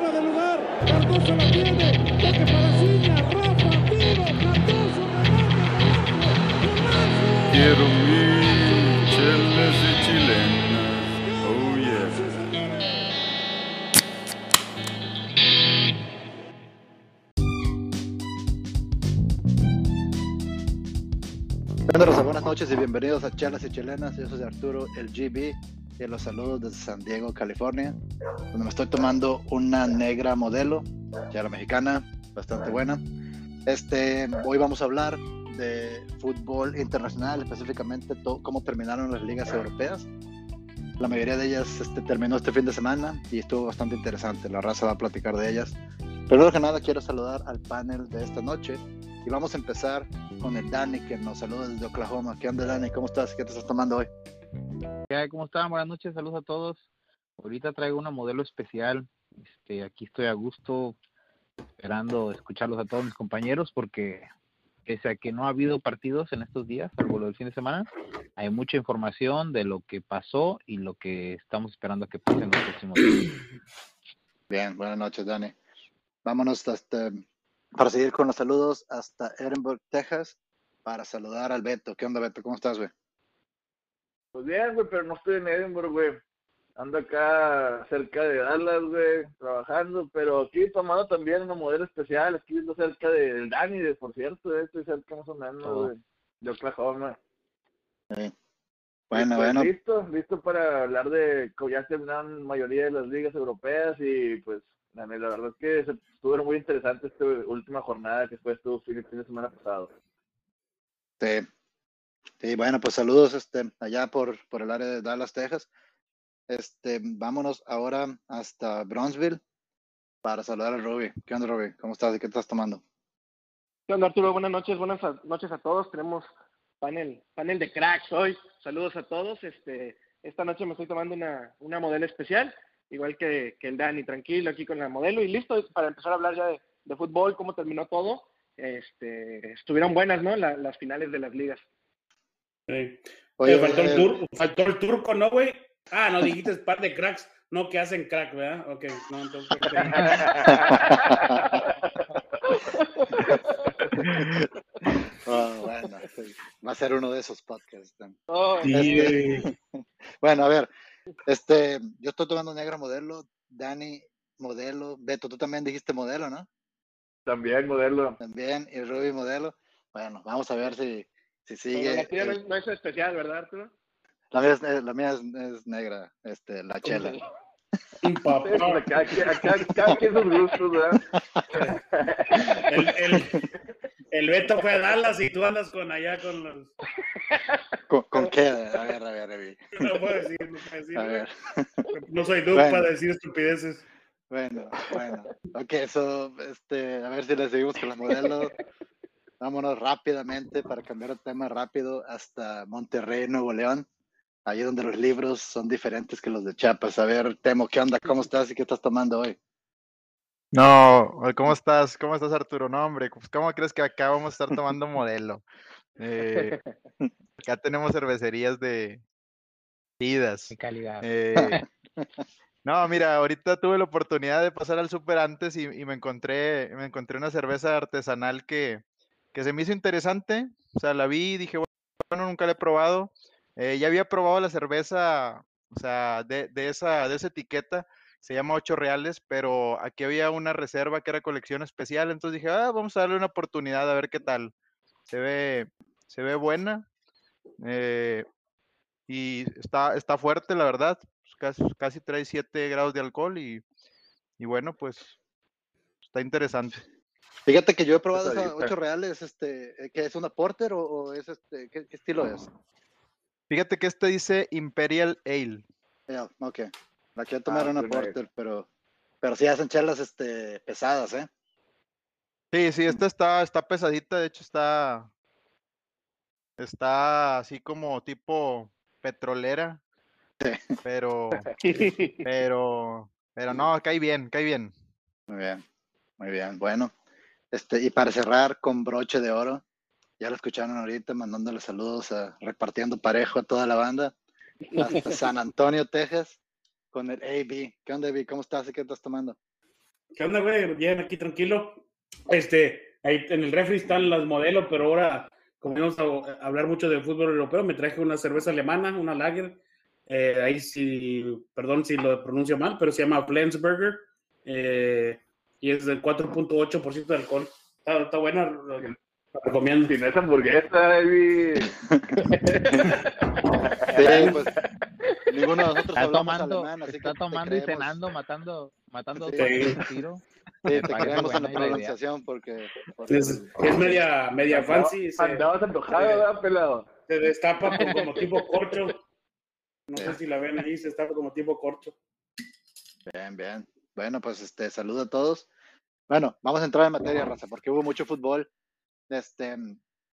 fuera de lugar. Cardoso la tiene. Toque para Ciña. Rafa, tiro. Cardoso, remate. Quiero mi chelas y chilenas. Oh yeah. Buenas noches y bienvenidos a Charlas y Chilenas. Yo soy Arturo, el GB, los saludos desde San Diego, California, donde me estoy tomando una negra modelo, ya la mexicana, bastante buena. Este, hoy vamos a hablar de fútbol internacional, específicamente cómo terminaron las ligas europeas. La mayoría de ellas este, terminó este fin de semana y estuvo bastante interesante. La raza va a platicar de ellas. Primero que nada, quiero saludar al panel de esta noche y vamos a empezar con el Dani que nos saluda desde Oklahoma. ¿Qué onda, Dani? ¿Cómo estás? ¿Qué te estás tomando hoy? ¿Cómo están? Buenas noches, saludos a todos. Ahorita traigo una modelo especial. Este, aquí estoy a gusto esperando escucharlos a todos mis compañeros porque pese a que no ha habido partidos en estos días, salvo lo del fin de semana, hay mucha información de lo que pasó y lo que estamos esperando que pase en los próximos días. Bien, buenas noches, Dani. Vámonos hasta, para seguir con los saludos hasta Edinburgh, Texas, para saludar al Beto. ¿Qué onda, Beto? ¿Cómo estás, güey? Pues bien, güey, pero no estoy en Edinburgh, güey. Ando acá cerca de Dallas, güey, trabajando, pero aquí tomando también una modelo especial, aquí viendo cerca del Dani, de, por cierto, eh, estoy cerca más o menos, Oh. güey, de Oklahoma. Sí. Y, Bueno, pues, bueno. Listo, listo para hablar de que ya terminaron mayoría de las ligas europeas y pues la, la verdad es que se, estuvo muy interesante esta última jornada que fue estuvo fin, fin de semana pasado. Sí. Sí, bueno, pues saludos este, allá por, por el área de Dallas, Texas. Este, vámonos ahora hasta Bronzeville para saludar a Ruby. ¿Qué onda, Ruby? ¿Cómo estás y qué estás tomando? ¿Qué onda, Arturo? Buenas noches, buenas noches a todos. Tenemos panel, panel de cracks hoy. Saludos a todos. Este, esta noche me estoy tomando una, una modelo especial, igual que, que el Dani, tranquilo aquí con la modelo y listo para empezar a hablar ya de, de fútbol, cómo terminó todo. Este, estuvieron buenas, ¿no? La- las finales de las ligas. Sí. Oye, Eh, faltó, eh, el tur- faltó el turco, ¿no, güey? Ah, no, dijiste par de cracks, no que hacen crack, ¿verdad? Ok, no, entonces. Oh, bueno, sí. va a ser uno de esos podcasts. ¿no? Oh, Sí, Este- güey. Bueno, a ver, este, yo estoy tomando negra modelo, Dani modelo, Beto, tú también dijiste modelo, ¿no? También modelo. También, y Ruby modelo. Bueno, vamos a ver si, si sigue. la tuya no el- es, no es especial, ¿verdad, Arturo? la mía, es, eh, la mía es, es negra, este, la chela. Papá. acá, acá, acá, sus gustos, ¿verdad? El, el, el Beto fue a Dallas y tú andas con allá con los. ¿Con, con qué? A ver, a ver, Ruby. No puedo decir, no puedo decir. A ver. No soy Doug Bueno. para decir estupideces. Bueno, bueno. Ok, eso, este, a ver si le seguimos con la modelo. Vámonos rápidamente para cambiar de tema rápido hasta Monterrey, Nuevo León. Ahí donde los libros son diferentes que los de Chiapas. A ver, Temo, ¿qué onda? ¿Cómo estás y qué estás tomando hoy? No, ¿cómo estás? ¿Cómo estás, Arturo? No, hombre, pues, ¿cómo crees que acá vamos a estar tomando modelo? Eh, acá tenemos cervecerías de vidas. Qué calidad. Eh, no, mira, ahorita tuve la oportunidad de pasar al súper antes y, y me encontré, me encontré una cerveza artesanal que, que se me hizo interesante. O sea, la vi y dije, bueno, nunca la he probado. Eh, ya había probado la cerveza, o sea, de, de esa, de esa etiqueta, se llama Ocho Reales, pero aquí había una reserva que era colección especial, entonces dije, ah, vamos a darle una oportunidad a ver qué tal. Se ve, se ve buena. eh, y está, está fuerte, la verdad. pues, Casi, casi trae 7 grados de alcohol y, y bueno, pues está interesante. Fíjate que yo he probado esa Pesadita. ocho reales, este, ¿qué es una porter o, o es este, ¿qué, qué estilo es? Fíjate que este dice Imperial Ale. Ya, ok. La quiero tomar Ah, una sí, porter, pero, pero sí hacen chelas, este, pesadas, ¿eh? Sí, sí, esta está, está pesadita, de hecho está, está así como tipo petrolera, pero, pero, pero no, cae bien, cae bien. Muy bien, muy bien. Bueno, este, y para cerrar con broche de oro, ya lo escucharon ahorita, mandándole saludos, a, repartiendo parejo a toda la banda, hasta San Antonio, Texas, con el AB. ¿Qué onda, AB? ¿Cómo estás y qué estás tomando? ¿Qué onda, güey? Bien, aquí tranquilo. Este, ahí en el refri están las modelos, pero ahora, como vamos a hablar mucho de fútbol europeo, me traje una cerveza alemana, una lager. Eh, ahí sí, perdón si lo pronuncio mal, pero se llama Flensburger. Eh, y es del 4.8% de alcohol. Está, está buena, lo- lo recomiendo. Sin esa hamburguesa, baby. Sí, pues ninguno de nosotros Está tomando, alemán, así está que tomando y cenando, matando, matando Sí. un tiro. Sí, te creemos en la pronunciación porque, porque Es, es media, media fancy. Se, Andabas antojado, ¿verdad, pelado? se destapa como, como tipo corcho. No sé si la ven ahí, se destapa como tipo corcho. Bien, bien. Bueno, pues este, saludo a todos. Bueno, vamos a entrar en materia, raza, porque hubo mucho fútbol. Este,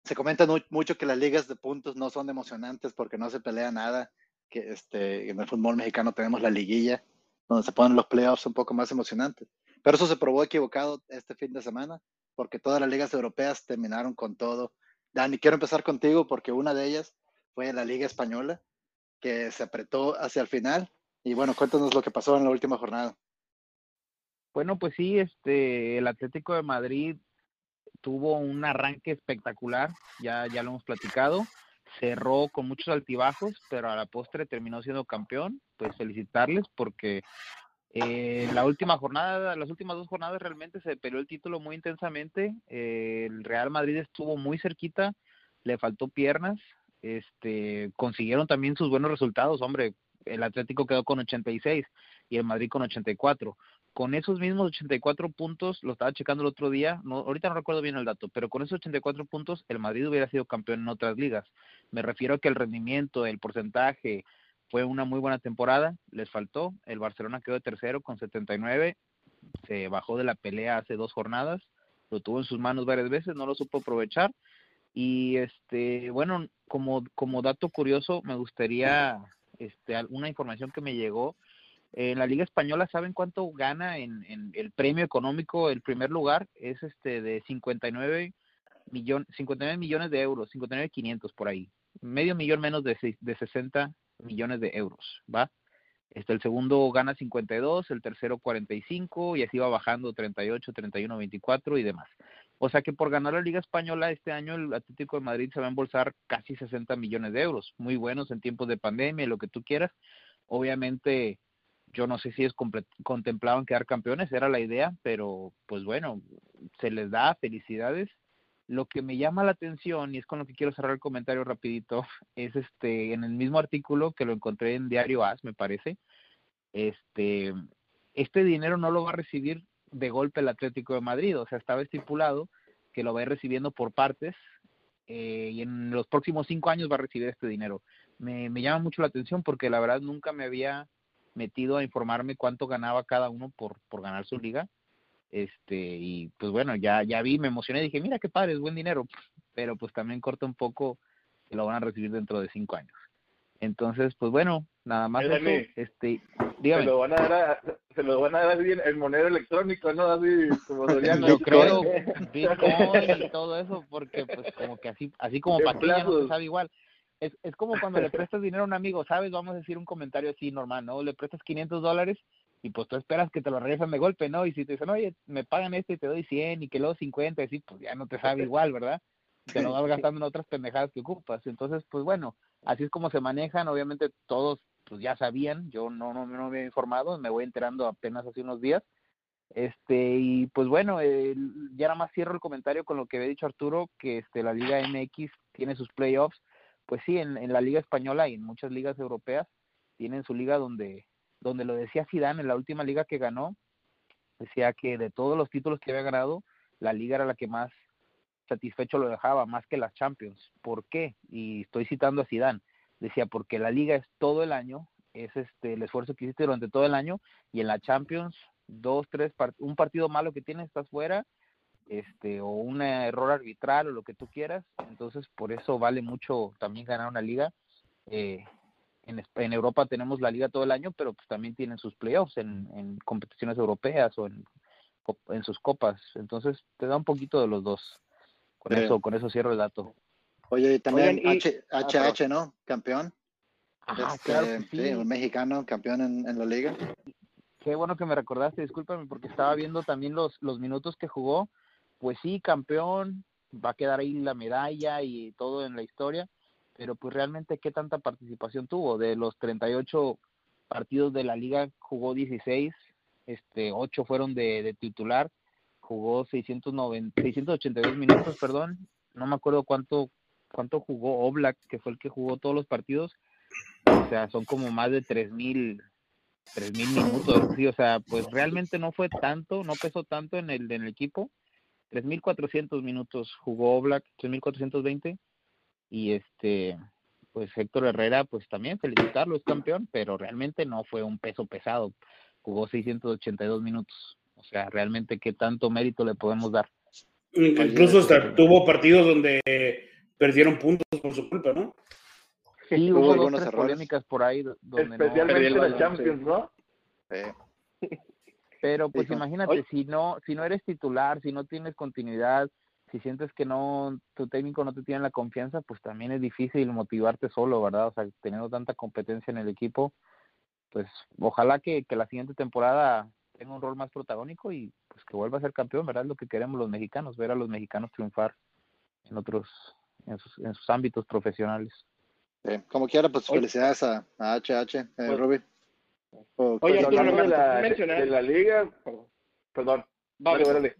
se comenta mu- mucho que las ligas de puntos no son emocionantes porque no se pelea nada. Que este, en el fútbol mexicano tenemos la liguilla, donde se ponen los playoffs un poco más emocionantes. Pero eso se probó equivocado este fin de semana, porque todas las ligas europeas terminaron con todo. Dani, quiero empezar contigo porque una de ellas fue la Liga Española, que se apretó hacia el final. Y bueno, cuéntanos lo que pasó en la última jornada. Bueno, pues sí, este, el Atlético de Madrid tuvo un arranque espectacular, ya, ya lo hemos platicado, cerró con muchos altibajos, pero a la postre terminó siendo campeón, pues felicitarles porque eh, la última jornada, las últimas dos jornadas realmente se peleó el título muy intensamente, eh, el Real Madrid estuvo muy cerquita, le faltó piernas, este, consiguieron también sus buenos resultados, hombre, el Atlético quedó con 86 y el Madrid con 84 con esos mismos 84 puntos, lo estaba checando el otro día, no, ahorita no recuerdo bien el dato, pero con esos 84 puntos el Madrid hubiera sido campeón en otras ligas. Me refiero a que el rendimiento, el porcentaje, fue una muy buena temporada, les faltó, el Barcelona quedó de tercero con 79, se bajó de la pelea hace dos jornadas, lo tuvo en sus manos varias veces, no lo supo aprovechar y este, bueno, como como dato curioso me gustaría este alguna información que me llegó en la Liga Española, ¿saben cuánto gana en, el premio económico? El primer lugar es este de 59, millón, 59 millones de euros, 59.500 por ahí. Medio millón menos de 60 millones de euros, ¿va? Este, el segundo gana 52, el tercero 45 y así va bajando 38, 31, 24 y demás. O sea que por ganar la Liga Española este año el Atlético de Madrid se va a embolsar casi 60 millones de euros, muy buenos en tiempos de pandemia y lo que tú quieras. Obviamente yo no sé si comple- contemplaban quedar campeones, era la idea, pero pues bueno, se les da felicidades. Lo que me llama la atención, y es con lo que quiero cerrar el comentario rapidito, es este, en el mismo artículo que lo encontré en Diario As, me parece, este, este dinero no lo va a recibir de golpe el Atlético de Madrid, o sea, estaba estipulado que lo va a ir recibiendo por partes eh, y en los próximos cinco años va a recibir este dinero. Me, me llama mucho la atención porque la verdad nunca me había metido a informarme cuánto ganaba cada uno por, por ganar su liga. Este, y pues bueno, ya, ya vi, me emocioné, dije, mira qué padre, es buen dinero, pero pues también corta un poco que lo van a recibir dentro de cinco años. Entonces, pues bueno, nada más eso, este, Se dígame. lo van a dar, a- se lo van a dar bien en moneda electrónica, ¿no? Así como Soriano. Yo creo Bitcoin y todo eso, porque pues como que así, así como ya no se sabe igual. Es, es como cuando le prestas dinero a un amigo, ¿sabes? Vamos a decir un comentario así normal, ¿no? Le prestas 500 dólares y pues tú esperas que te lo regresan de golpe, ¿no? Y si te dicen, oye, me pagan este y te doy 100 y que luego 50, y así, pues ya no te sabe igual, ¿verdad? Te lo vas gastando en otras pendejadas que ocupas. Entonces, pues bueno, así es como se manejan. Obviamente todos pues ya sabían, yo no, no, no me había informado, me voy enterando apenas hace unos días. Este, y pues bueno, eh, ya nada más cierro el comentario con lo que había dicho Arturo, que este, la Liga MX tiene sus playoffs. Pues sí, en, en la Liga Española y en muchas ligas europeas tienen su liga donde, donde lo decía Zidane en la última liga que ganó, decía que de todos los títulos que había ganado, la liga era la que más satisfecho lo dejaba, más que las Champions. ¿Por qué? Y estoy citando a Zidane. Decía, porque la liga es todo el año, es este el esfuerzo que hiciste durante todo el año, y en la Champions, dos, tres, un partido malo que tienes, estás fuera, este, o un error arbitral o lo que tú quieras, entonces por eso vale mucho también ganar una liga. Eh, en, en Europa tenemos la liga todo el año, pero pues también tienen sus playoffs en, en competiciones europeas o en, en sus copas, entonces te da un poquito de los dos. Con Sí. eso, con eso cierro el dato. Oye, y también Oigan, y- H, ah, HH, ¿no? Campeón. Ah, Este, claro que sí, un mexicano campeón en, en la liga. qué bueno que me recordaste, discúlpame, porque estaba viendo también los, los minutos que jugó. Pues sí, campeón, va a quedar ahí la medalla y todo en la historia, pero pues realmente qué tanta participación tuvo. De los 38 partidos de la liga jugó 16, este 8 fueron de, titular, jugó 690, 682 minutos, perdón, no me acuerdo cuánto cuánto jugó Oblak, que fue el que jugó todos los partidos, o sea, son como más de 3000 3000 minutos, sí, o sea, pues realmente no fue tanto, no pesó tanto en el en el equipo. 3400 minutos jugó Oblak, 3420 y este pues Héctor Herrera pues también felicitarlo, es campeón, pero realmente no fue un peso pesado. Jugó 682 minutos. O sea, realmente qué tanto mérito le podemos dar. Incluso hasta tuvo partidos donde perdieron puntos por su culpa, ¿no? Sí, Hubo hubo dos, algunos tres errores. polémicas por ahí do- donde Especialmente no- la Champions, ¿no? Eh, Pero pues imagínate, "Oye". si no si no eres titular, si no tienes continuidad, si sientes que no tu técnico no te tiene la confianza, pues también es difícil motivarte solo, ¿verdad? O sea, teniendo tanta competencia en el equipo, pues ojalá que, que la siguiente temporada tenga un rol más protagónico y pues que vuelva a ser campeón, ¿verdad? Es lo que queremos los mexicanos, ver a los mexicanos triunfar en otros en sus, en sus ámbitos profesionales. eh, como quiera, pues Oye. felicidades a, a HH, eh, Pues- Ruby. O- Oye, pues, Hablando de la, mencionar- de la liga, Perdón. perdón, Va, dale, va. dale.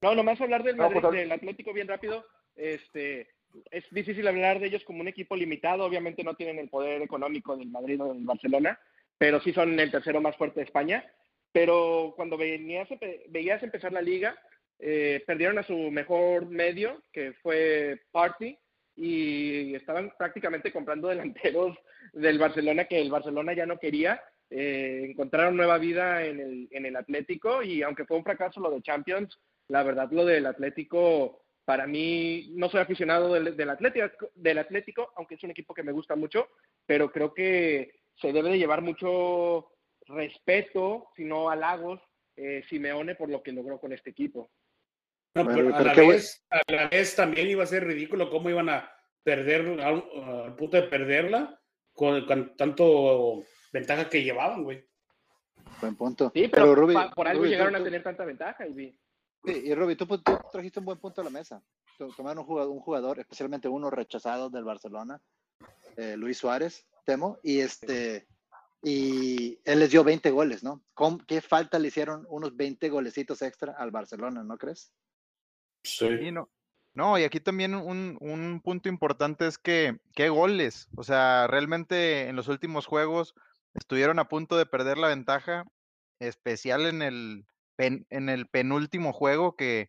No, nomás hablar del No, Madrid, pues, hab- del Atlético bien rápido. Este, es difícil hablar de ellos como un equipo limitado. Obviamente no tienen el poder económico del Madrid o del Barcelona, pero sí son el tercero más fuerte de España. Pero cuando venías, veías empezar la liga, eh, perdieron a su mejor medio, que fue Party, y estaban prácticamente comprando delanteros del Barcelona que el Barcelona ya no quería. Eh, encontraron nueva vida en el, en el Atlético y aunque fue un fracaso lo de Champions, la verdad lo del Atlético, para mí, no soy aficionado del, del, Atlético, del Atlético, aunque es un equipo que me gusta mucho, pero creo que se debe de llevar mucho respeto, si no halagos, eh, Simeone por lo que logró con este equipo. No, Bueno, pero a la, vez, a la vez también iba a ser ridículo cómo iban a perder, al, al punto de perderla, con, con tanto ventaja que llevaban, güey. Buen punto. Sí, pero, Ruby, pa- por algo Ruby, tú- llegaron a tener tanta ventaja. Y vi. Sí, y Ruby, tú, tú trajiste un buen punto a la mesa. To- Tomar un jugador, un jugador, especialmente uno rechazado del Barcelona, eh, Luis Suárez, Temo, y este y él les dio 20 goles, ¿no? ¿Cómo- ¿Qué falta le hicieron unos 20 golecitos extra al Barcelona, no crees? Sí, no. No, y aquí también un, un punto importante es que, ¿qué goles? O sea, realmente en los últimos juegos estuvieron a punto de perder la ventaja, especial en el, en el penúltimo juego que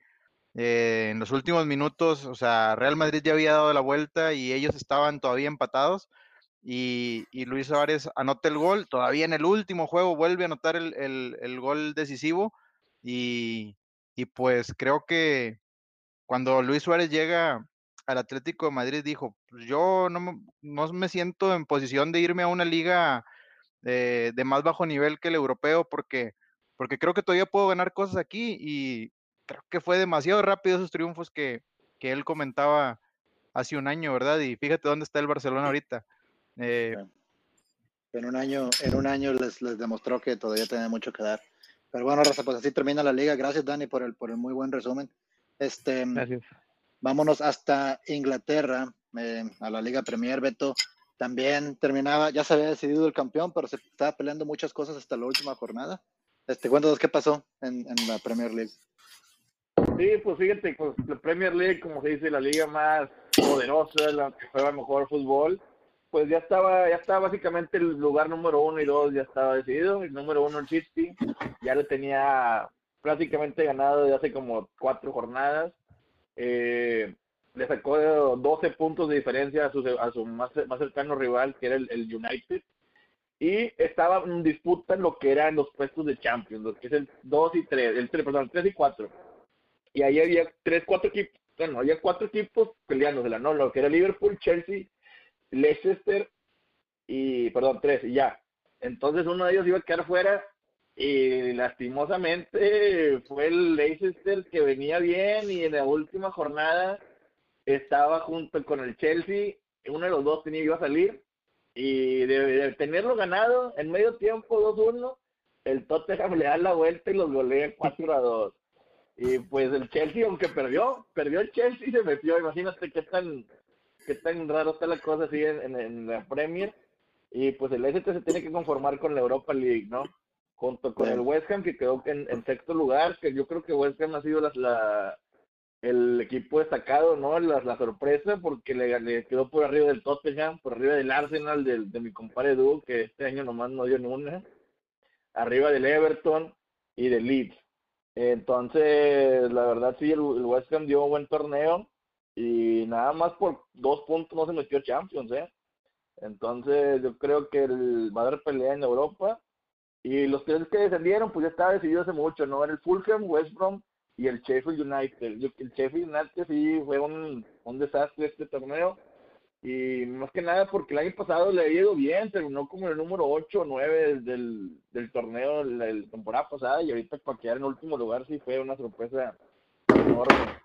eh, en los últimos minutos, o sea, Real Madrid ya había dado la vuelta y ellos estaban todavía empatados y, y Luis Suárez anota el gol, todavía en el último juego vuelve a anotar el, el- el gol decisivo y, y pues creo que cuando Luis Suárez llega al Atlético de Madrid dijo, "Pues yo no me, no me siento en posición de irme a una liga de más bajo nivel que el europeo porque, porque creo que todavía puedo ganar cosas aquí y creo que fue demasiado rápido esos triunfos que, que él comentaba hace un año, ¿verdad? Y fíjate dónde está el Barcelona ahorita. Eh, En un año, en un año les, les demostró que todavía tiene mucho que dar. Pero bueno, Raza, pues así termina la liga. Gracias, Dani, por el, por el muy buen resumen. Este, Gracias. vámonos hasta Inglaterra, eh, a la Liga Premier, Beto. También terminaba, ya se había decidido el campeón, pero se estaba peleando muchas cosas hasta la última jornada. Este, cuéntanos qué pasó en, en la Premier League. Sí, pues fíjate, pues la Premier League, como se dice, la liga más poderosa, la que juega mejor fútbol, pues ya estaba, ya estaba básicamente el lugar número uno y dos ya estaba decidido. El número uno, el City, ya lo tenía prácticamente ganado desde hace como cuatro jornadas. Eh, le sacó 12 puntos de diferencia a su, a su más, cercano rival, que era el, United. Y estaba en disputa en lo que eran los puestos de Champions, lo que es el 2 y 3, el 3, perdón, el 3 y 4 y ahí había tres, cuatro equipos, bueno, había cuatro equipos peleándosela, ¿no? Lo que era Liverpool, Chelsea, Leicester y, perdón, tres, y ya. Entonces uno de ellos iba a quedar fuera y lastimosamente fue el Leicester que venía bien y en la última jornada estaba junto con el Chelsea, uno de los dos tenía iba a salir y de, de tenerlo ganado en medio tiempo 2-1, el Tottenham le da la vuelta y los golea 4 a 2. Y pues el Chelsea, aunque perdió, perdió el Chelsea y se metió. Imagínate qué tan, qué tan raro está la cosa así en, en, en la Premier. Y pues el ST se tiene que conformar con la Europa League, ¿no? Junto con Sí. el West Ham, que quedó en, en sexto lugar, que yo creo que West Ham ha sido la, la- el equipo destacado, ¿no? La, la sorpresa, porque le, le quedó por arriba del Tottenham, por arriba del Arsenal, del, de mi compadre Duo, que este año nomás no dio ni una. Arriba del Everton y del Leeds. Entonces, la verdad sí, el, el West Ham dio un buen torneo y nada más por dos puntos no se metió Champions, ¿eh? Entonces, yo creo que el, va a haber pelea en Europa y los tres que descendieron, pues ya estaba decidido hace mucho, ¿no? Era el Fulham, West Brom y el Sheffield United. El Sheffield United sí fue un, un desastre este torneo y más que nada porque el año pasado le había ido bien, terminó como el número 8 o 9 del, del torneo la, la temporada pasada y ahorita para quedar en último lugar sí fue una sorpresa enorme.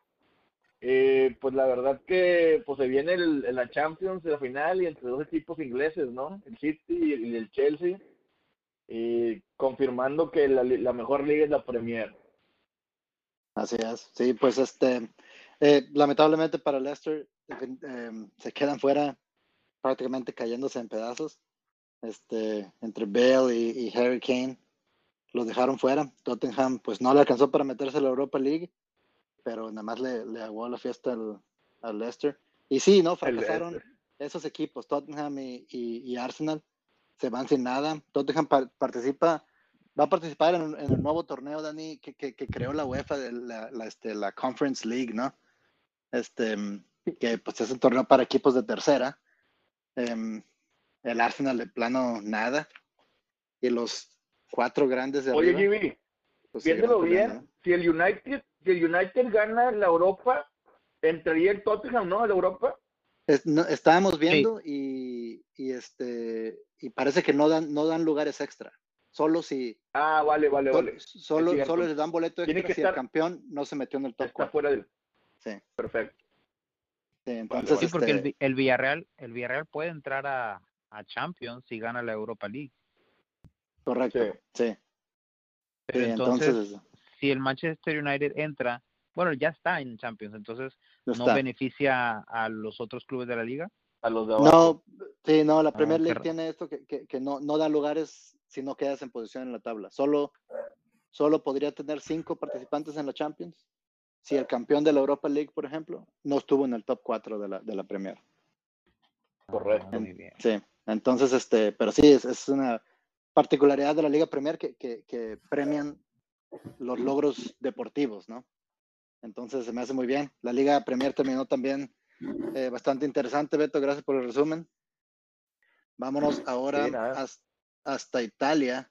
Eh, pues la verdad que pues se viene el, la Champions de la final y entre dos equipos ingleses, ¿no? El City y el Chelsea, y confirmando que la, la mejor liga es la Premier. Así es. Sí, pues este, eh, lamentablemente para Leicester em, se quedan fuera prácticamente cayéndose en pedazos. Este, entre Bale y, y Harry Kane los dejaron fuera. Tottenham pues no le alcanzó para meterse a la Europa League, pero nada más le, le aguó la fiesta al, al Leicester. Y sí, ¿no? Fracasaron esos equipos, Tottenham y, y- y Arsenal, se van sin nada. Tottenham par- participa, va a participar en, en el nuevo torneo, Dani, que, que- que creó la UEFA, de la, la, este, la Conference League, ¿no? Este, que pues es un torneo para equipos de tercera. Em, el Arsenal de plano nada. Y los cuatro grandes de Oye, arriba, Jimmy, pues, viéndolo bien, si el United, si el United gana la Europa, entraría el Tottenham, ¿no? A la Europa. Es- no- estábamos viendo y, y este y parece que no dan no dan lugares extra. Solo si Ah, vale, vale, vale. solo, solo les dan boleto extra que si el campeón no se metió en el top Está 4. fuera del. Sí, Perfecto. sí, entonces Sí, porque el, este, el Villarreal, el Villarreal puede entrar a, a Champions si gana la Europa League. correcto. Sí. Pero entonces si el Manchester United entra, bueno, ya está en Champions, entonces no beneficia a los otros clubes de la liga. A los de abajo. No, sí, no, la Ah, Premier League tiene esto que, que, que no, no da lugares si no quedas en posición en la tabla. Solo, solo podría tener cinco participantes en la Champions. Si el campeón de la Europa League, por ejemplo, no estuvo en el top 4 de la, de la Premier. Correcto. Muy bien. Sí, entonces, este, pero sí, es, es una particularidad de la Liga Premier que, que, que premian los logros deportivos, ¿no? Entonces se me hace muy bien. La Liga Premier terminó también eh, bastante interesante, Beto, gracias por el resumen. Vámonos ahora Sí, nada. has- hasta Italia,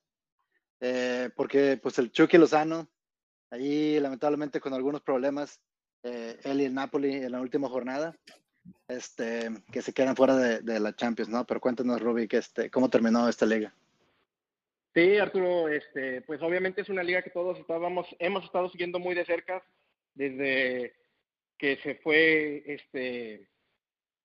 eh, porque pues el Chucky Lozano, ahí lamentablemente con algunos problemas, eh, él y el Napoli en la última jornada, este, que se quedan fuera de, de la Champions, ¿no? Pero cuéntanos, Ruby, que este, ¿cómo terminó esta liga? Sí, Arturo, este, pues obviamente es una liga que todos estábamos, hemos estado siguiendo muy de cerca desde que se fue este,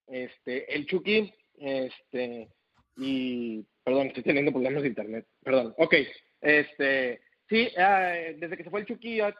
este, el Chucky, este, y, perdón, estoy teniendo problemas de internet, perdón, ok, este, sí, ah, desde que se fue el Chucky, ah,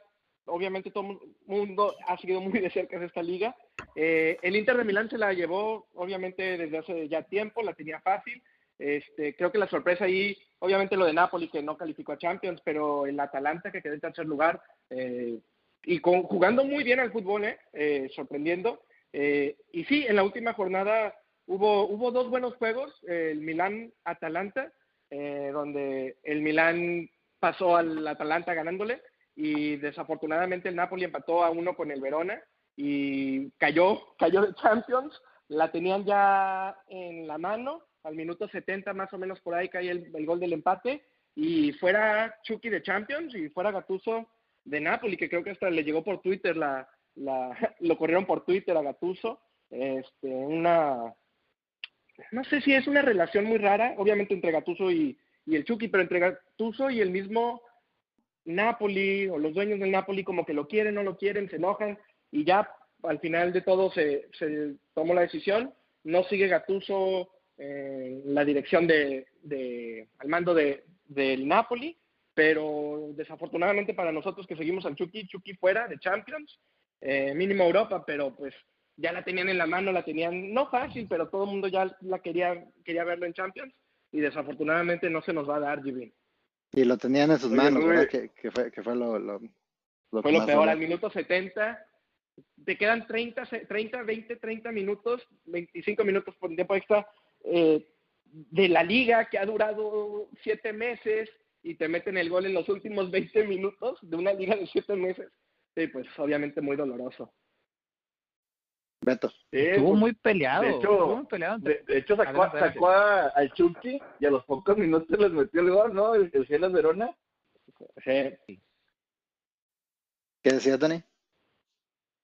obviamente todo el mundo ha seguido muy de cerca esta liga, Eh, el Inter de Milán se la llevó, obviamente, desde hace ya tiempo, la tenía fácil, este, creo que la sorpresa ahí, obviamente lo de Napoli que no calificó a Champions, pero el Atalanta que quedó en tercer lugar eh, y con, jugando muy bien al fútbol, eh, eh, sorprendiendo. Eh, y sí, en la última jornada hubo, hubo dos buenos juegos, el Milán-Atalanta, eh, donde el Milán pasó al Atalanta ganándole y desafortunadamente el Napoli empató a uno con el Verona y cayó, cayó de Champions, la tenían ya en la mano, al minuto 70 más o menos por ahí cae el, el gol del empate y fuera Chucky de Champions y fuera Gattuso de Napoli, que creo que hasta le llegó por Twitter, la, la, lo corrieron por Twitter a Gattuso, este, una, no sé si es una relación muy rara, obviamente entre Gattuso y, y el Chucky, pero entre Gattuso y el mismo Napoli o los dueños del Napoli como que lo quieren, no lo quieren, se enojan y ya al final de todo se, se tomó la decisión, no sigue Gattuso en la dirección de, de al mando de, del Napoli pero desafortunadamente para nosotros que seguimos al Chucky, Chucky fuera de Champions, eh, mínimo Europa, pero pues ya la tenían en la mano, la tenían no fácil, pero todo el mundo ya la quería, quería verlo en Champions y desafortunadamente no se nos va a dar, Jimmy. Y lo tenían en sus Oye, manos. ¿verdad? Que, que fue, que fue lo, lo, lo Fue que lo más peor, al minuto 70, te quedan 30, se- 30 20, 30 minutos, 25 minutos por tiempo extra eh, de la liga que ha durado 7 meses y te meten el gol en los últimos 20 minutos de una liga de 7 meses. Sí, pues obviamente muy doloroso. Beto. Sí, Estuvo pues, muy peleado. de hecho, estuvo muy peleado. entre- De, de hecho, sacó, adelante. sacó a- al Chucky y a los pocos minutos les metió el gol, ¿no? El, el Gelas Verona. Sí. ¿Qué decías, Dani?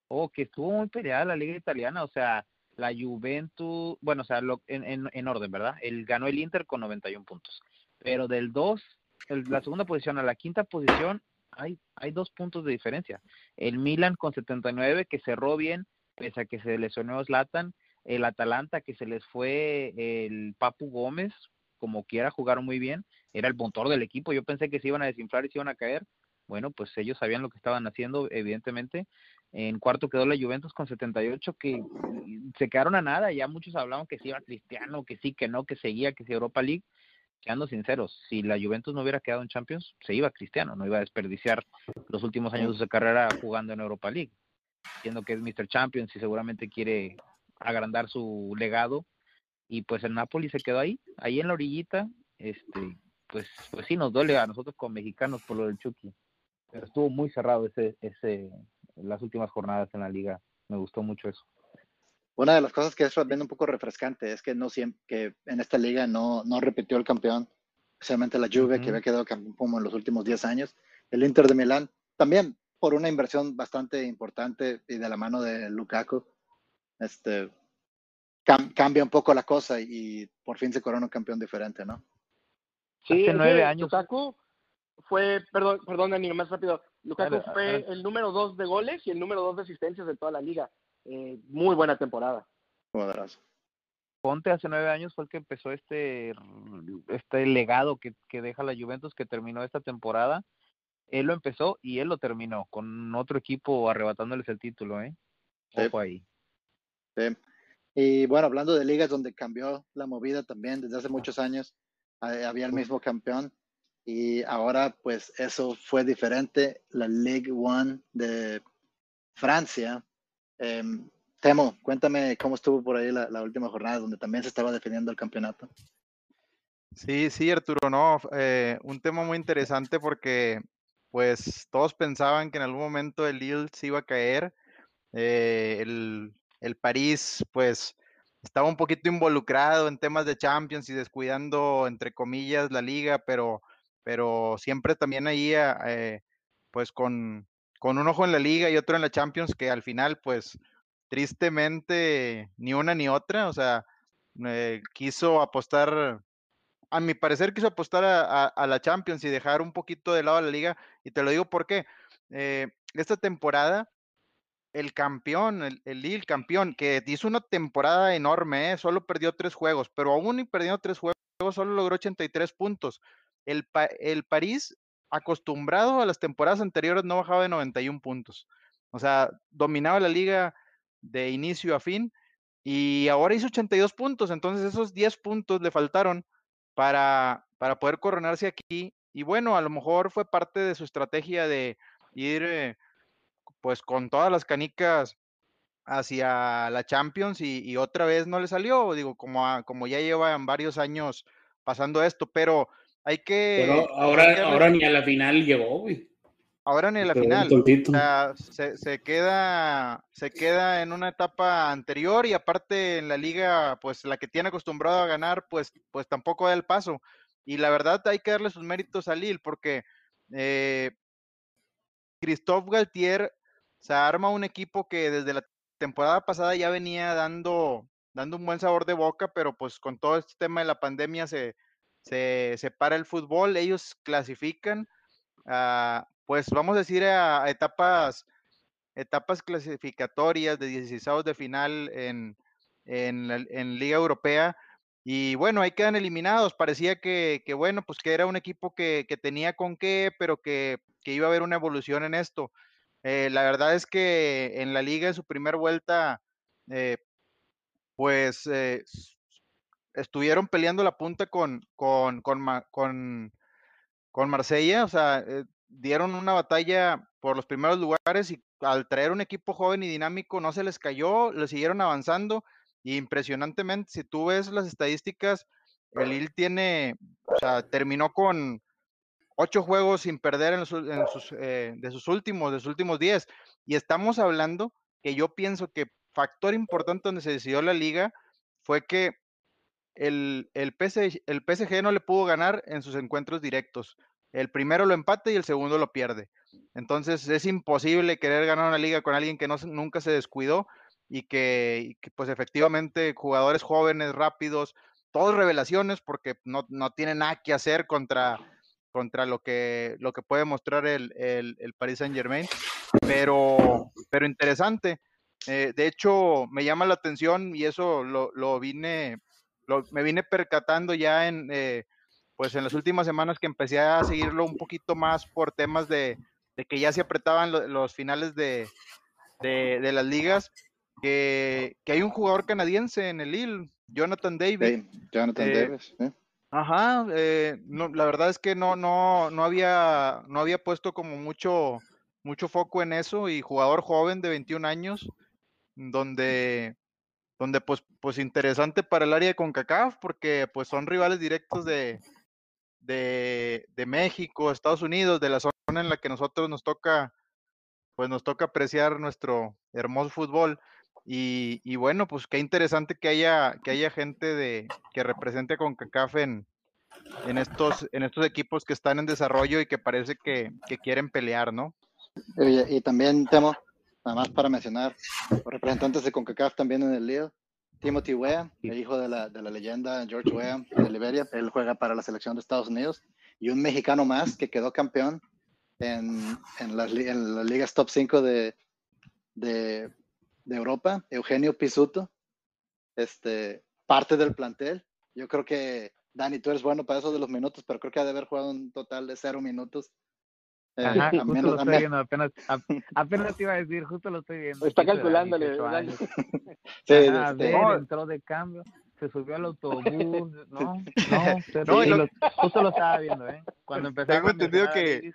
Oh, que estuvo muy peleada la liga italiana, o sea, la Juventus, bueno, o sea, lo, en, en, en orden, ¿verdad? Él ganó el Inter con 91 puntos, pero del 2, el- la segunda posición a la quinta posición, hay, hay dos puntos de diferencia. El Milan con 79, que cerró bien, pese a que se lesionó Zlatan, el Atalanta, que se les fue el Papu Gómez, como quiera, jugaron muy bien, era el motor del equipo, yo pensé que se iban a desinflar y se iban a caer, bueno, pues ellos sabían lo que estaban haciendo, evidentemente, en cuarto quedó la Juventus con 78, que se quedaron a nada. Ya muchos hablaban que sí iba Cristiano, que sí, que no, que seguía, que sí Europa League. Seando sinceros, si la Juventus no hubiera quedado en Champions, se iba Cristiano, no iba a desperdiciar los últimos años de su carrera jugando en Europa League, siendo que es Mr. Champions y seguramente quiere agrandar su legado. Y pues el Napoli se quedó ahí, ahí en la orillita. Este, pues, pues sí, nos duele a nosotros como mexicanos por lo del Chucky. Pero estuvo muy cerrado ese, ese, las últimas jornadas en la liga. Me gustó mucho eso. Una de las cosas que es también un poco refrescante es que no siempre, que en esta liga no, no repitió el campeón, especialmente la Juve, que Ujú. había quedado campeón como en los últimos 10 años. El Inter de Milán, también por una inversión bastante importante y de la mano de Lukaku, este, cam- cambia un poco la cosa y, por fin se corona un campeón diferente, ¿no? Sí, Hace nueve que años. Lukaku fue, perdón, perdón, Dani, más rápido. Lukaku fue el número dos de goles y el número dos de asistencias de toda la liga. Eh, muy buena temporada. Jugadorazo. Ponte hace nueve años fue el que empezó este, este legado que, que deja la Juventus, que terminó esta temporada. Él lo empezó y él lo terminó, con otro equipo arrebatándoles el título, ¿eh? Sí. Ojo ahí. Sí. Y bueno, hablando de ligas donde cambió la movida también desde hace muchos años, eh, había el mismo campeón y ahora pues eso fue diferente. La Ligue One de Francia. Em, Temo, cuéntame cómo estuvo por ahí la, última jornada donde también se estaba definiendo el campeonato. Sí, sí, Arturo, no, eh, un tema muy interesante porque pues todos pensaban que en algún momento el Lille se iba a caer, eh, el, el París pues estaba un poquito involucrado en temas de Champions y descuidando entre comillas la liga, pero, pero siempre también ahí ah, eh, pues con, con un ojo en la liga y otro en la Champions que al final pues tristemente ni una ni otra, o sea, eh, quiso apostar a mi parecer quiso apostar a, la Champions y dejar un poquito de lado a la liga. Y te lo digo porque esta temporada, el campeón, el, el Lille campeón, que hizo una temporada enorme, ¿eh? solo perdió tres juegos, pero aún y perdiendo tres juegos, solo logró 83 puntos. El, el París, acostumbrado a las temporadas anteriores, no bajaba de 91 puntos. O sea, dominaba la liga de inicio a fin y ahora hizo 82 puntos, entonces esos 10 puntos le faltaron para, para poder coronarse aquí. Y bueno, a lo mejor fue parte de su estrategia de ir eh, pues con todas las canicas hacia la Champions y, otra vez no le salió, digo, como, como ya llevan varios años pasando esto, pero hay que... Pero hay que ahora, ahora ni a la final llegó, güey. ahora ni a la final. O sea, se, se queda, se queda en una etapa anterior y aparte en la liga, pues la que tiene acostumbrado a ganar, pues, pues tampoco da el paso. Y la verdad hay que darle sus méritos a Lille porque eh, Christophe Galtier se arma un equipo que desde la temporada pasada ya venía dando, dando un buen sabor de boca, pero pues con todo este tema de la pandemia se, se, se para el fútbol, ellos clasifican, ah, pues vamos a decir a, a etapas, etapas clasificatorias de 16 de final en, en, la- en Liga Europea Y bueno, ahí quedan eliminados. Parecía que, bueno, pues que era un equipo que, que tenía con qué, pero que, que, iba a haber una evolución en esto. Eh, la verdad es que en la liga en su primer vuelta, eh, pues eh, estuvieron peleando la punta con, con, con, con, con Marsella, o sea, eh, dieron una batalla por los primeros lugares y al traer un equipo joven y dinámico no se les cayó, le siguieron avanzando y impresionantemente, si tú ves las estadísticas, el Lille tiene, o sea, terminó con ocho juegos sin perder en, en sus eh, de sus últimos, de sus últimos diez. Y estamos hablando que yo pienso que factor importante donde se decidió la liga fue que el, el, PSG, el PSG no le pudo ganar en sus encuentros directos. El primero lo empate y el segundo lo pierde. Entonces es imposible querer ganar una liga con alguien que no, nunca se descuidó y que, pues efectivamente jugadores jóvenes, rápidos, todos revelaciones porque no, no tienen nada que hacer contra, contra lo, que, lo que puede mostrar el, el, el Paris Saint Germain, pero, pero interesante. Eh, de hecho, me llama la atención y eso lo, lo vine, lo, me vine percatando ya en, eh, pues en las últimas semanas que empecé a seguirlo un poquito más por temas de, de que ya se apretaban lo, los finales de, de, de las ligas que, que, hay un jugador canadiense en el Lille, Jonathan David. Sí, Jonathan eh, Davis. ¿eh? Ajá, eh, no, la verdad es que no, no, no había, no había puesto como mucho, mucho foco en eso y jugador joven de 21 años, donde, donde pues, pues interesante para el área de CONCACAF porque pues son rivales directos de, de, de México, Estados Unidos, de la zona en la que nosotros nos toca, pues nos toca apreciar nuestro hermoso fútbol. Y, y, bueno, pues qué interesante que haya, que haya gente de, que represente con CACAF en, en, estos, en estos equipos que están en desarrollo y que parece que, que quieren pelear, ¿no? Oye, y también, Temo, nada más para mencionar, representantes de CONCACAF también en el lío, Timothy Weah, el hijo de la, de la leyenda George Weah de Liberia, él juega para la selección de Estados Unidos, y un mexicano más que quedó campeón en, en, las, en las ligas top 5 de, de de Europa, Eugenio Pisuto, este, parte del plantel. Yo creo que, Dani, tú eres bueno para eso de los minutos, pero creo que ha de haber jugado un total de cero minutos. Eh, Ajá, justo menos, lo estoy viendo, apenas, apenas te iba a decir, justo lo estoy viendo. Está calculándole. sí, Ajá, este, ver, entró de cambio, se subió al autobús, no, no, no lo, justo lo estaba viendo, ¿eh? Cuando empezó Tengo entendido que,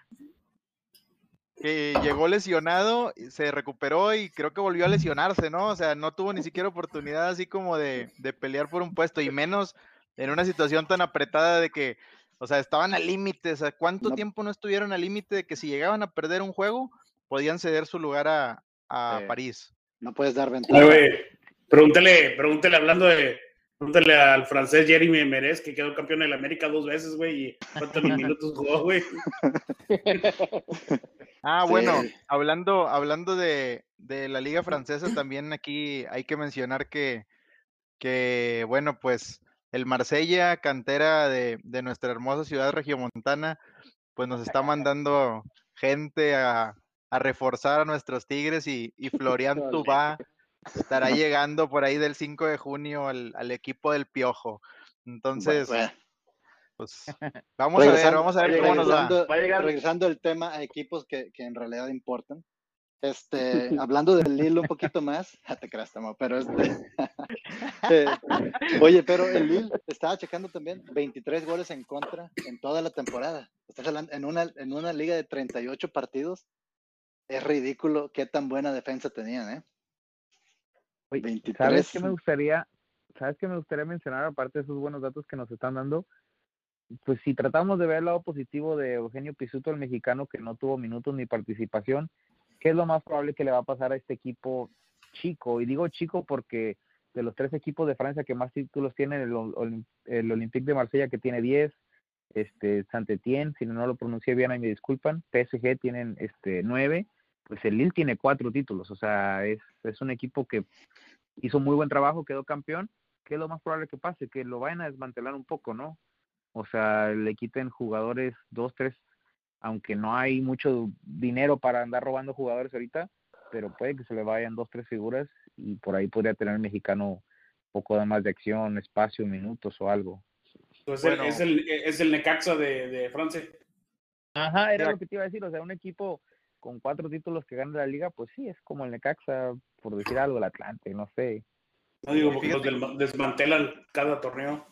que llegó lesionado, se recuperó y creo que volvió a lesionarse, ¿no? O sea, no tuvo ni siquiera oportunidad así como de, de pelear por un puesto y menos en una situación tan apretada de que, o sea, estaban al límite, o sea, ¿cuánto no. tiempo no estuvieron al límite de que si llegaban a perder un juego, podían ceder su lugar a, a. París? No puedes dar ventaja. Ay, güey, pregúntale, pregúntale hablando de, pregúntale al francés Jeremy Merez, que quedó campeón de la América dos veces, güey, y cuántos minutos jugó, güey. Ah, Sí. bueno, hablando, hablando de, de la liga francesa, también aquí hay que mencionar que, que bueno, pues el Marsella, cantera de, de nuestra hermosa ciudad regiomontana, pues nos está mandando gente a, a reforzar a nuestros Tigres y, y Florian Tubá estará llegando por ahí del 5 de junio al, al equipo del Piojo. Entonces, Bueno, pues vamos a ver, vamos a ver cómo nos va. a llegar- regresando el tema a equipos que, que en realidad importan. Este, hablando del Lille un poquito más, ya te creas, Tamo, pero este, eh, oye, pero el Lille estaba checando también 23 goles en contra en toda la temporada. Estás hablando en una, en una liga de 38 partidos. Es ridículo qué tan buena defensa tenían, ¿eh? Oye, 23. ¿Sabes qué me gustaría? ¿Sabes qué me gustaría mencionar aparte de esos buenos datos que nos están dando? Pues si tratamos de ver el lado positivo de Eugenio Pisuto, el mexicano que no tuvo minutos ni participación, ¿qué es lo más probable que le va a pasar a este equipo chico? Y digo chico porque de los tres equipos de Francia que más títulos tienen, el, el Olympique de Marsella que tiene 10, este Saint-Étienne, si no lo pronuncié bien ahí me disculpan, PSG tienen este 9, pues el Lille tiene cuatro títulos, o sea, es, es un equipo que hizo muy buen trabajo, quedó campeón, ¿qué es lo más probable que pase? Que lo vayan a desmantelar un poco, ¿no? O sea, le quiten jugadores, dos, tres, aunque no hay mucho dinero para andar robando jugadores ahorita, pero puede que se le vayan dos, tres figuras y por ahí podría tener el mexicano poco de más de acción, espacio, minutos o algo. Entonces, Bueno. es, el, es el Necaxa de, de Francia. Ajá, era lo que te iba a decir, o sea, un equipo con cuatro títulos que gana la liga, pues sí, es como el Necaxa, por decir algo, el Atlante, no sé. No digo porque los del- desmantelan cada torneo.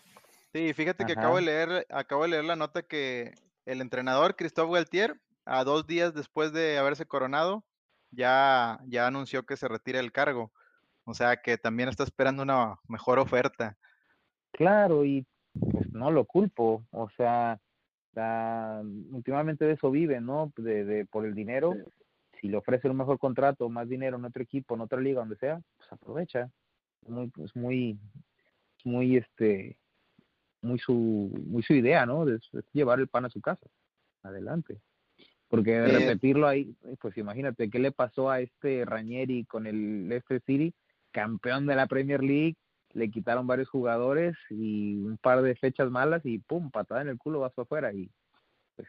Sí, fíjate que Ajá. acabo de leer, acabo de leer la nota que el entrenador Christophe Galtier, a dos días después de haberse coronado, ya, ya anunció que se retira del cargo. O sea que también está esperando una mejor oferta. Claro, y pues no lo culpo, o sea, la- últimamente de eso vive, ¿no? De, de, por el dinero, si le ofrecen un mejor contrato, más dinero en otro equipo, en otra liga, donde sea, pues aprovecha. Es muy, pues muy, muy, este, muy su, muy su idea, ¿no? De, llevar el pan a su casa. Adelante. Porque de repetirlo ahí, pues imagínate, ¿qué le pasó a este Ranieri con el Leicester City? Campeón de la Premier League, le quitaron varios jugadores y un par de fechas malas y pum, patada en el culo, vas afuera y pues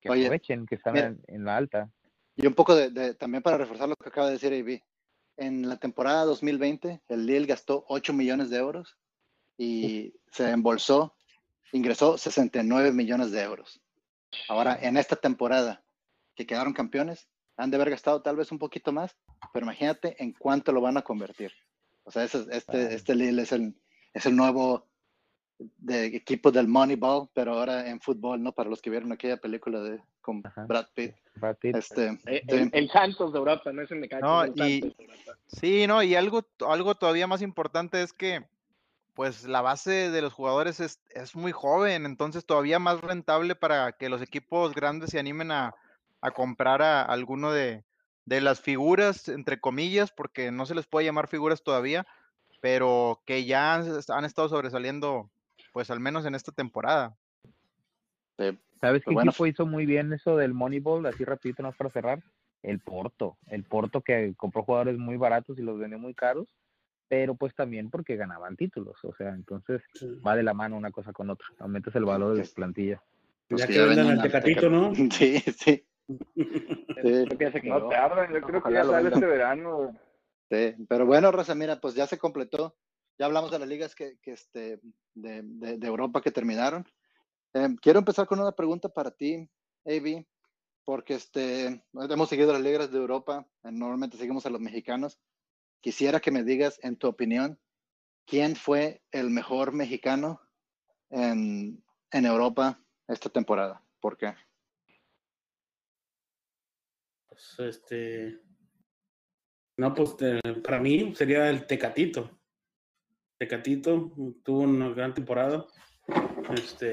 que Oye, aprovechen que están mira. en, en la alta. Y un poco de, de- también para reforzar lo que acaba de decir AB. En la temporada 2020, el Lille gastó 8 millones de euros y se embolsó, ingresó 69 millones de euros. Ahora, en esta temporada que quedaron campeones, han de haber gastado tal vez un poquito más, pero imagínate en cuánto lo van a convertir. O sea, ese- este, este Lille es el, es el nuevo de equipo del Moneyball, pero ahora en fútbol, ¿no? Para los que vieron aquella película de con Ajá. Brad Pitt. Brad Pitt. Este, Eh, sí. El, el Santos de Europa, no es el Necaxa, No, el y- de Europa. Sí, no, y algo, algo todavía más importante es que pues la base de los jugadores es, es muy joven, entonces todavía más rentable para que los equipos grandes se animen a, a comprar a alguno de, de las figuras, entre comillas, porque no se les puede llamar figuras todavía, pero que ya han, han estado sobresaliendo, pues al menos en esta temporada. Sí. ¿Sabes qué Pero bueno, equipo hizo muy bien eso del Moneyball? Así rapidito, no para cerrar. El Porto. El Porto que compró jugadores muy baratos y los vendió muy caros, pero pues también porque ganaban títulos. O sea, entonces Sí. va de la mano una cosa con otra. Aumentas el valor de las plantillas. Los Ya que vendan al Tecatito, ¿no? Sí, sí. No tardan, yo creo que ya sale vendan. este verano. Sí, pero bueno, Rosa, mira, pues ya se completó. Ya hablamos de las ligas que, que este, de, de- de Europa que terminaron. Eh, quiero empezar con una pregunta para ti, AB, porque este, hemos seguido las ligas de Europa, eh, normalmente seguimos a los mexicanos. Quisiera que me digas, en tu opinión, quién fue el mejor mexicano en, en Europa esta temporada. ¿Por qué? Pues, este. No, pues para mí sería el Tecatito. Tecatito tuvo una gran temporada. Este.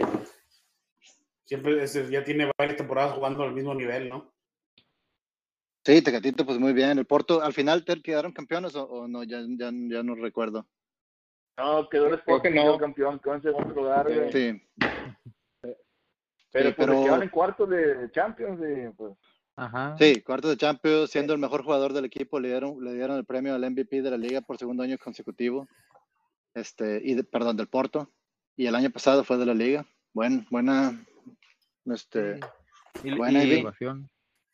Siempre ese- ya tiene varias temporadas jugando al mismo nivel, ¿no? Sí, Tecatito, pues muy bien. El Porto, al final te quedaron campeones o, o no, ya, ya, ya no recuerdo. No, quedó el que no. campeón, quedó en segundo lugar. Sí, Pero sí, pues pero- se quedaron en cuartos de Champions y pues Ajá. Sí, cuartos de Champions, siendo el mejor jugador del equipo, le dieron, le dieron el premio al MVP de la liga por segundo año consecutivo. Este, y de- perdón, del Porto. Y el año pasado fue de la liga. Buen, buena, este, Y, Buena y-.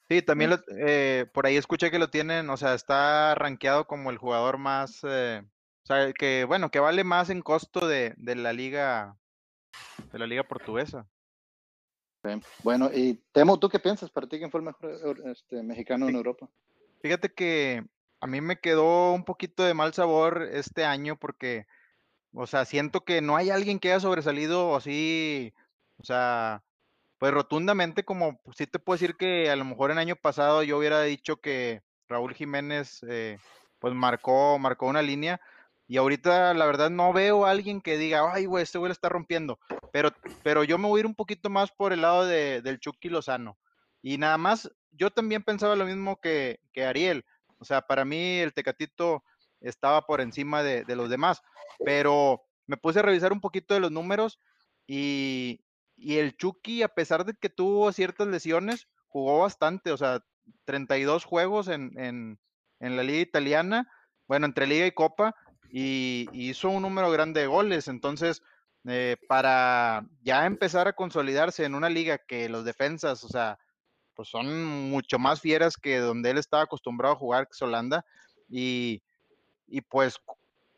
Sí, también lo- eh, por ahí escuché que lo tienen, o sea, está rankeado como el jugador más, eh, o sea, que bueno, que vale más en costo de, de la liga, de la liga portuguesa. bueno, y Temo, ¿tú qué piensas? ¿Para ti quién fue el mejor eh, este, mexicano en Europa? Fíjate que a mí me quedó un poquito de mal sabor este año porque, o sea, siento que no hay alguien que haya sobresalido así, o sea, pues rotundamente como pues, sí te puedo decir que a lo mejor en año pasado yo hubiera dicho que Raúl Jiménez eh, pues marcó, marcó una línea y ahorita la verdad no veo a alguien que diga, ay güey, este güey la está rompiendo, pero, pero yo me voy a ir un poquito más por el lado de, del Chucky Lozano y nada más, yo también pensaba lo mismo que, que Ariel, o sea, para mí el Tecatito estaba por encima de, de los demás, pero me puse a revisar un poquito de los números y, y el Chucky, a pesar de que tuvo ciertas lesiones, jugó bastante, o sea, 32 juegos en, en, en la liga italiana, bueno, entre liga y copa, y, hizo un número grande de goles, entonces, eh, para ya empezar a consolidarse en una liga que los defensas, o sea, pues son mucho más fieras que donde él estaba acostumbrado a jugar, que es Holanda, y, y pues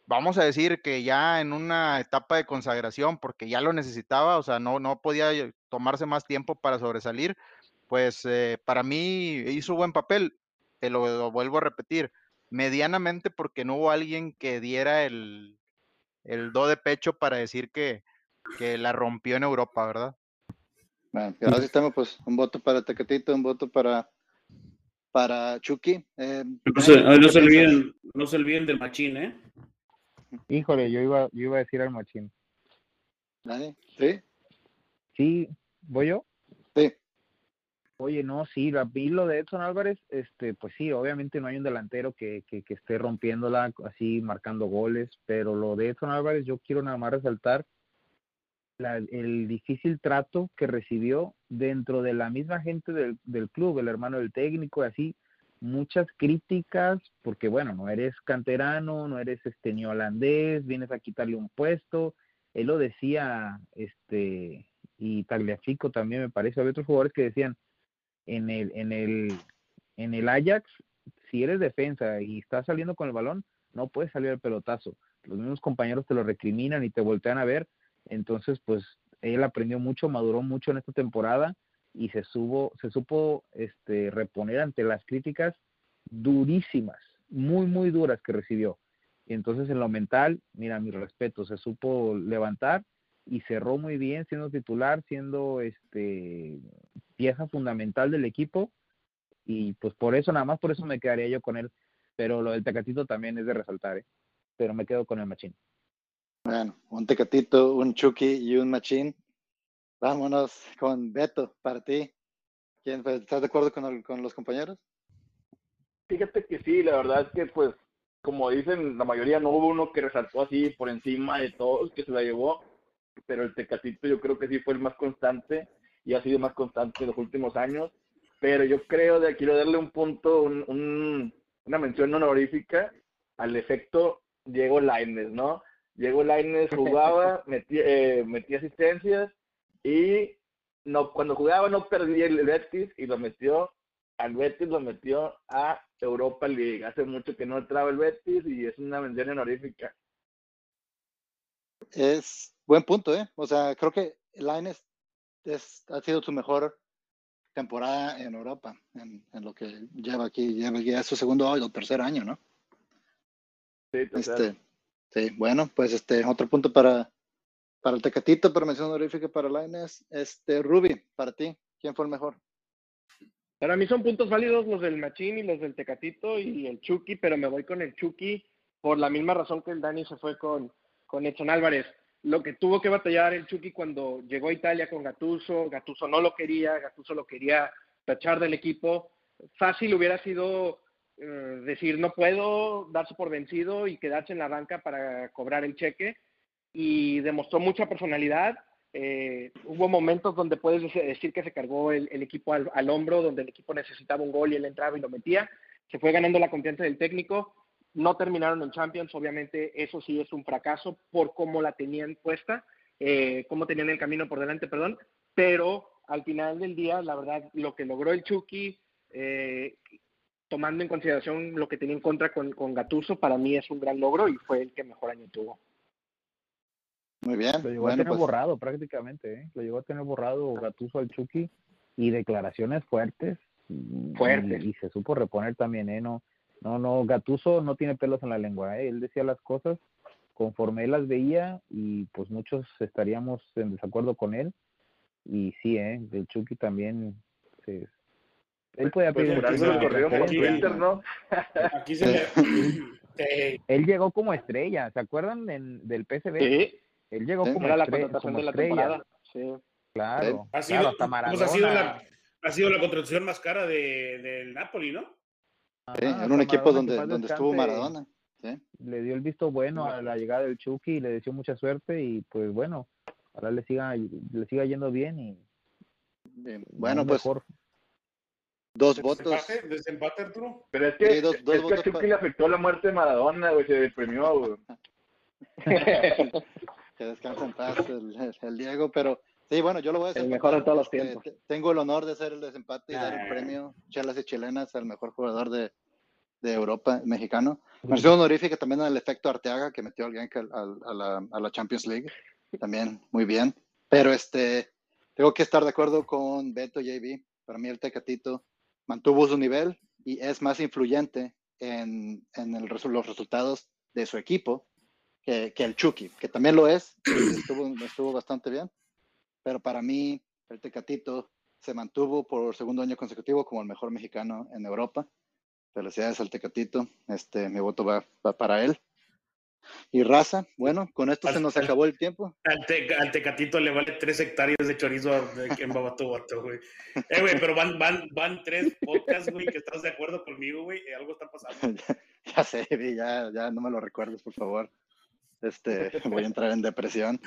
vamos a decir que ya en una etapa de consagración, porque ya lo necesitaba, o sea, no, no podía tomarse más tiempo para sobresalir, pues eh, para mí hizo buen papel, te lo, lo vuelvo a repetir, medianamente porque no hubo alguien que diera el, el do de pecho para decir que, que la rompió en Europa, ¿verdad? Bueno, gracias, Temo. Pues un voto para Tecatito, un voto para, para Chucky. Eh, No se, olviden, no se olviden del machín, ¿eh? Híjole, yo iba, yo iba a decir al machín. Dani, ¿sí? Sí, ¿voy yo? Sí. Oye, no, sí, a mí lo de Edson Álvarez, este, pues sí, obviamente no hay un delantero que, que, que esté rompiéndola así, marcando goles, pero lo de Edson Álvarez yo quiero nada más resaltar la- el difícil trato que recibió dentro de la misma gente del, del club, el hermano del técnico, y así, muchas críticas, porque bueno, no eres canterano, no eres este ni holandés, vienes a quitarle un puesto, él lo decía, este, y Tagliafico también me parece, había otros jugadores que decían, en el, en el, en el Ajax, si eres defensa y estás saliendo con el balón, no puedes salir al pelotazo. Los mismos compañeros te lo recriminan y te voltean a ver. Entonces, pues, él aprendió mucho, maduró mucho en esta temporada y se supo, se supo este, reponer ante las críticas durísimas, muy, muy duras que recibió. Y entonces en lo mental, mira, mi respeto, se supo levantar y cerró muy bien siendo titular, siendo este pieza fundamental del equipo y pues por eso, nada más por eso me quedaría yo con él, pero lo del Tecatito también es de resaltar, ¿eh? pero me quedo con el Machín. Bueno, un Tecatito, un Chucky y un Machín. Vámonos con Beto, para ti. ¿Quién, fue? ¿Estás de acuerdo con, el- con los compañeros? Fíjate que sí, la verdad es que pues, como dicen, la mayoría no hubo uno que resaltó así por encima de todos, que se la llevó, pero el Tecatito yo creo que sí fue el más constante y ha sido más constante en los últimos años, pero yo creo que quiero darle un punto, un, un- una mención honorífica al efecto Diego Lainez, ¿no? Diego Lainez jugaba, metía, eh, metía asistencias y no cuando jugaba no perdía el Betis y lo metió al Betis lo metió a Europa League. Hace mucho que no entraba el Betis y es una mención honorífica. Es buen punto, ¿eh? O sea, creo que Lainez es, ha sido su mejor temporada en Europa, en, en lo que lleva aquí, lleva ya su segundo o tercer año, ¿no? Sí, total. Este, sí, bueno, pues este, otro punto para, para el Tecatito, para mención honorífica para Lainez. Este, Ruby, para ti, ¿quién fue el mejor? Para mí son puntos válidos los del Machín y los del Tecatito y el Chucky, pero me voy con el Chucky por la misma razón que el Dani se fue con, con Edson Álvarez. Lo que tuvo que batallar el Chucky cuando llegó a Italia con Gattuso, Gattuso no lo quería, Gattuso lo quería tachar del equipo. Fácil hubiera sido eh, decir no puedo, darse por vencido y quedarse en la banca para cobrar el cheque. Y demostró mucha personalidad, eh, hubo momentos donde puedes dec- decir que se cargó el, equipo al, hombro, donde el equipo necesitaba un gol y él entraba y lo metía. Se fue ganando la confianza del técnico. No terminaron en Champions, obviamente eso sí es un fracaso por cómo la tenían puesta, eh, cómo tenían el camino por delante, perdón. Pero al final del día, la verdad, lo que logró el Chucky, eh, tomando en consideración lo que tenía en contra con, con Gattuso, para mí es un gran logro y fue el que mejor año tuvo. Muy bien. Lo llegó Bueno, a tener pues, borrado prácticamente, ¿eh? Lo llegó a tener borrado Gatuso al Chucky y declaraciones fuertes. y- Fuertes. Y, se supo reponer también, ¿eh? No, no, no, Gatuso no tiene pelos en la lengua, ¿eh? Él decía las cosas conforme él las veía y pues muchos estaríamos en desacuerdo con él. Y sí, ¿eh? Del Chucky también. se- él podía Pues pedir. Twitter, ¿no? Aquí se le. eh, Él llegó como estrella, ¿se acuerdan en- del PSV? Sí, Él llegó Sí. como, era la contratación de la estrella. temporada. Sí. Claro, ha sido, claro, hasta pues ha sido Maradona. la, ha sido la contratación más cara de, del Napoli, ¿no? sí, Ajá, en un equipo Maradona, donde, donde estuvo Maradona. Sí. Le dio el visto bueno a la llegada del Chucky y le deseó mucha suerte y pues bueno, ahora le siga, le siga yendo bien y Bien, Bueno, pues mejor. dos votos. Desempate, desempate, Arturo. Pero es que, Sí, dos- dos es que a votos Chucky pa- le afectó la muerte de Maradona, güey, se deprimió, güey. Que descansa en paz el, el- el Diego, pero sí, bueno, yo lo voy a hacer. El mejor de todos los Este, tiempos. te- Tengo el honor de hacer el desempate y dar el Ah. premio Chelas y Chilenas al mejor jugador de, de Europa, mexicano. Mención honorífica también al efecto Arteaga, que metió al Genk a, la, a la Champions League. También muy bien. Pero este, tengo que estar de acuerdo con Beto JB. Para mí el Tecatito mantuvo su nivel y es más influyente en, en el los resultados de su equipo que, que el Chucky, que también lo es. Estuvo, estuvo bastante bien. Pero para mí el Tecatito se mantuvo por segundo año consecutivo como el mejor mexicano en Europa. Felicidades al Tecatito. Este, mi voto va, va para él. Y raza, bueno, con esto se nos acabó el tiempo. Al, te- al Tecatito le vale tres hectáreas de chorizo en Babato, güey. Eh, güey, pero van, van, van tres podcasts, güey, que estás de acuerdo conmigo, güey. Algo está pasando. ya sé, Vi, ya, ya no me lo recuerdes, por favor. Este, voy a entrar en depresión.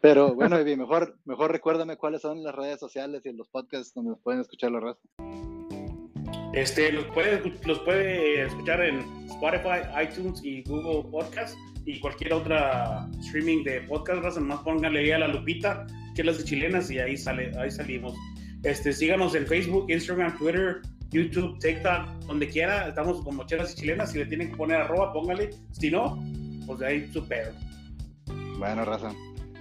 Pero bueno, Evi, mejor, mejor recuérdame cuáles son las redes sociales y los podcasts donde nos pueden escuchar la raza. Este, los puede, los puede escuchar en Spotify, iTunes y Google Podcast y cualquier otra streaming de podcast, raza, nomás pónganle ahí a la lupita, chelas de chilenas y ahí sale, ahí salimos. Este, síganos en Facebook, Instagram, Twitter, YouTube, TikTok, donde quiera, estamos como chelas y chilenas, si le tienen que poner arroba, póngale, si no, pues de ahí super. Bueno, raza,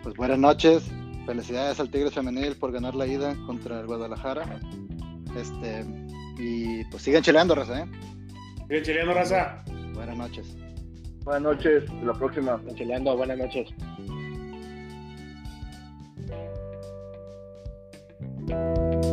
pues buenas noches. Felicidades al Tigres Femenil por ganar la ida contra el Guadalajara. Este, y pues sigan chileando, raza, ¿eh? Sigan chileando, raza. Buenas noches. Buenas noches, hasta la próxima. Chileando, buenas noches. Thank